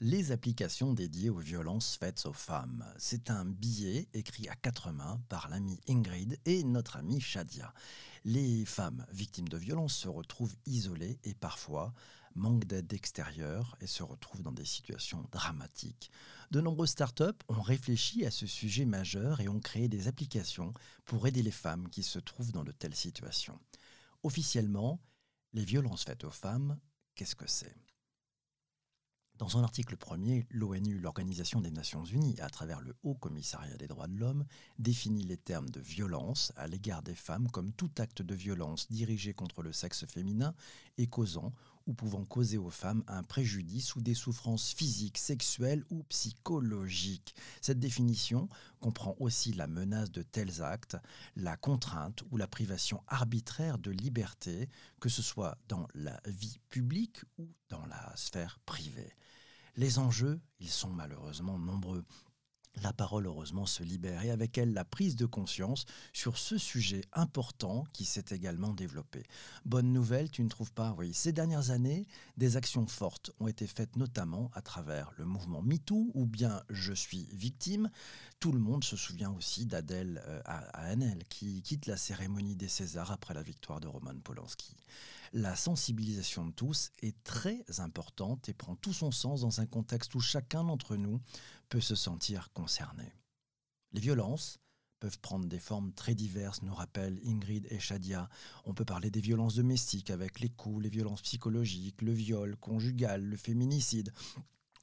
Les applications dédiées aux violences faites aux femmes. C'est un billet écrit à quatre mains par l'ami Ingrid et notre amie Shadia. Les femmes victimes de violences se retrouvent isolées et parfois manquent d'aide extérieure et se retrouvent dans des situations dramatiques. De nombreuses startups ont réfléchi à ce sujet majeur et ont créé des applications pour aider les femmes qui se trouvent dans de telles situations. Officiellement, les violences faites aux femmes, qu'est-ce que c'est? Dans son article premier, l'ONU, l'Organisation des Nations Unies, à travers le Haut Commissariat des droits de l'homme, définit les termes de violence à l'égard des femmes comme tout acte de violence dirigé contre le sexe féminin et causant ou pouvant causer aux femmes un préjudice ou des souffrances physiques, sexuelles ou psychologiques. Cette définition comprend aussi la menace de tels actes, la contrainte ou la privation arbitraire de liberté, que ce soit dans la vie publique ou dans la sphère privée. Les enjeux, ils sont malheureusement nombreux la parole heureusement se libère et avec elle la prise de conscience sur ce sujet important qui s'est également développé. Bonne nouvelle, tu ne trouves pas? Oui, ces dernières années, des actions fortes ont été faites notamment à travers le mouvement MeToo ou bien Je suis victime. Tout le monde se souvient aussi d'Adèle euh, qui quitte la cérémonie des Césars après la victoire de Roman Polanski. La sensibilisation de tous est très importante et prend tout son sens dans un contexte où chacun d'entre nous peut se sentir concerné. Les violences peuvent prendre des formes très diverses, nous rappellent Ingrid et Shadia. On peut parler des violences domestiques avec les coups, les violences psychologiques, le viol conjugal, le féminicide.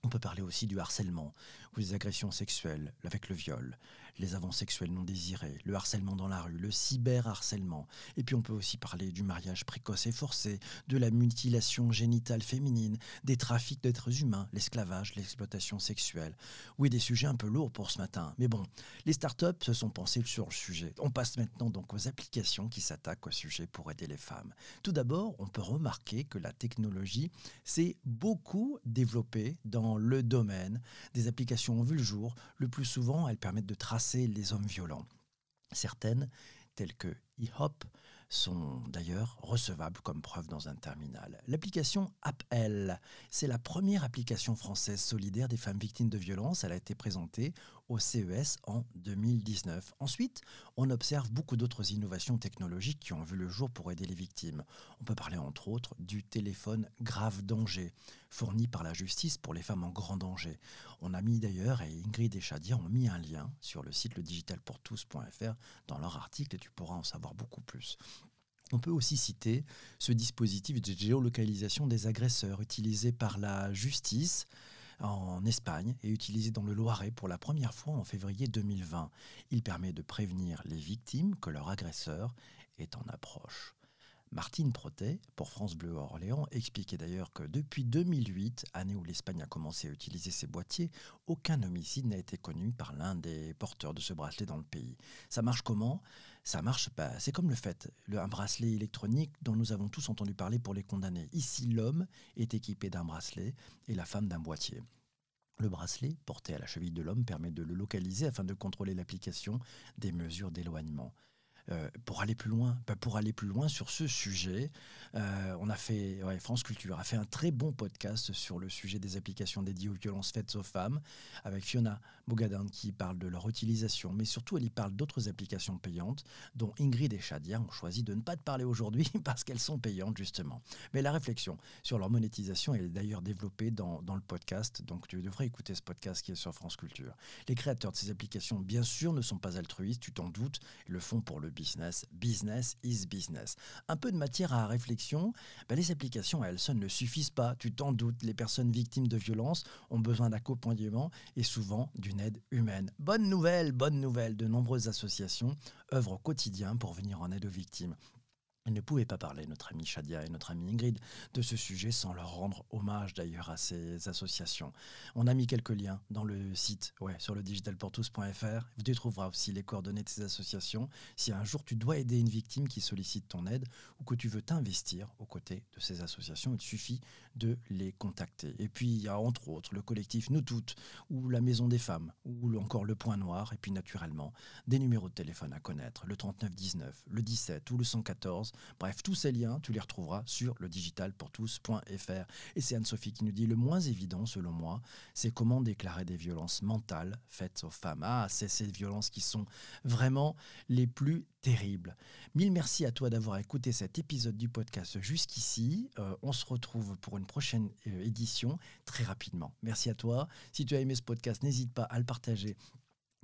On peut parler aussi du harcèlement, ou des agressions sexuelles, avec le viol, les avances sexuels non désirés, le harcèlement dans la rue, le cyberharcèlement. Et puis on peut aussi parler du mariage précoce et forcé, de la mutilation génitale féminine, des trafics d'êtres humains, l'esclavage, l'exploitation sexuelle. Oui, des sujets un peu lourds pour ce matin. Mais bon, les startups se sont pensées sur le sujet. On passe maintenant donc aux applications qui s'attaquent au sujet pour aider les femmes. Tout d'abord, on peut remarquer que la technologie s'est beaucoup développée dans le domaine. Des applications ont vu le jour. Le plus souvent, elles permettent de tracer les hommes violents. Certaines, telles que eHop, sont d'ailleurs recevables comme preuve dans un terminal. L'application AppL, c'est la première application française solidaire des femmes victimes de violences. Elle a été présentée au CES en 2019. Ensuite, on observe beaucoup d'autres innovations technologiques qui ont vu le jour pour aider les victimes. On peut parler entre autres du téléphone grave danger, fourni par la justice pour les femmes en grand danger. On a mis d'ailleurs, et Ingrid et Shadia ont mis un lien sur le site ledigitalpourtous.fr dans leur article et tu pourras en savoir beaucoup plus. On peut aussi citer ce dispositif de géolocalisation des agresseurs utilisé par la justice en Espagne et utilisé dans le Loiret pour la première fois en février 2020. Il permet de prévenir les victimes que leur agresseur est en approche. Martine Protet, pour France Bleu Orléans, expliquait d'ailleurs que depuis 2008, année où l'Espagne a commencé à utiliser ces boîtiers, aucun homicide n'a été connu par l'un des porteurs de ce bracelet dans le pays. Ça marche comment? Ça marche pas. C'est comme le fait, un bracelet électronique dont nous avons tous entendu parler pour les condamnés. Ici, l'homme est équipé d'un bracelet et la femme d'un boîtier. Le bracelet, porté à la cheville de l'homme, permet de le localiser afin de contrôler l'application des mesures d'éloignement. Euh, pour aller plus loin, pour aller plus loin sur ce sujet, euh, on a fait, France Culture a fait un très bon podcast sur le sujet des applications dédiées aux violences faites aux femmes, avec Fiona Bogadin qui parle de leur utilisation, mais surtout elle y parle d'autres applications payantes, dont Ingrid et Shadia ont choisi de ne pas te parler aujourd'hui parce qu'elles sont payantes justement. Mais la réflexion sur leur monétisation est d'ailleurs développée dans, dans le podcast, donc tu devrais écouter ce podcast qui est sur France Culture. Les créateurs de ces applications, bien sûr, ne sont pas altruistes, tu t'en doutes, ils le font pour le business. Business is business. Un peu de matière à réflexion. Ben, les applications à elles ne suffisent pas. Tu t'en doutes, les personnes victimes de violences ont besoin d'accompagnement et souvent d'une aide humaine. Bonne nouvelle, bonne nouvelle. De nombreuses associations œuvrent au quotidien pour venir en aide aux victimes. Elle ne pouvait pas parler, notre amie Shadia et notre amie Ingrid, de ce sujet sans leur rendre hommage d'ailleurs à ces associations. On a mis quelques liens dans le site, ouais, sur le digitalportous.fr. Vous y trouverez aussi les coordonnées de ces associations. Si un jour tu dois aider une victime qui sollicite ton aide ou que tu veux t'investir aux côtés de ces associations, il suffit de les contacter. Et puis il y a entre autres le collectif Nous Toutes, ou la Maison des Femmes, ou encore le Point Noir, et puis naturellement des numéros de téléphone à connaître, le 3919, le 17 ou le 114 Bref, tous ces liens, tu les retrouveras sur le digitalpourtous.fr. Et c'est Anne-Sophie qui nous dit le moins évident, selon moi, c'est comment déclarer des violences mentales faites aux femmes. Ah, c'est ces violences qui sont vraiment les plus terribles. Mille merci à toi d'avoir écouté cet épisode du podcast jusqu'ici. Euh, on se retrouve pour une prochaine euh, édition très rapidement. Merci à toi. Si tu as aimé ce podcast, n'hésite pas à le partager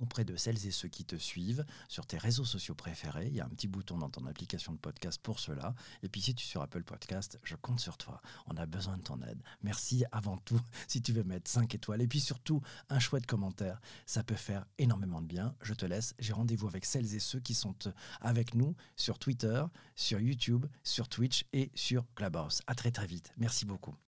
auprès de celles et ceux qui te suivent sur tes réseaux sociaux préférés. Il y a un petit bouton dans ton application de podcast pour cela. Et puis si tu es sur Apple Podcast, je compte sur toi. On a besoin de ton aide. Merci avant tout si tu veux mettre 5 étoiles. Et puis surtout, un chouette commentaire. Ça peut faire énormément de bien. Je te laisse. J'ai rendez-vous avec celles et ceux qui sont euh, avec nous sur Twitter, sur YouTube, sur Twitch et sur Clubhouse. À très très vite. Merci beaucoup.